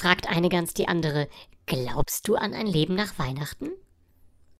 fragt eine ganz die andere. Glaubst du an ein Leben nach Weihnachten?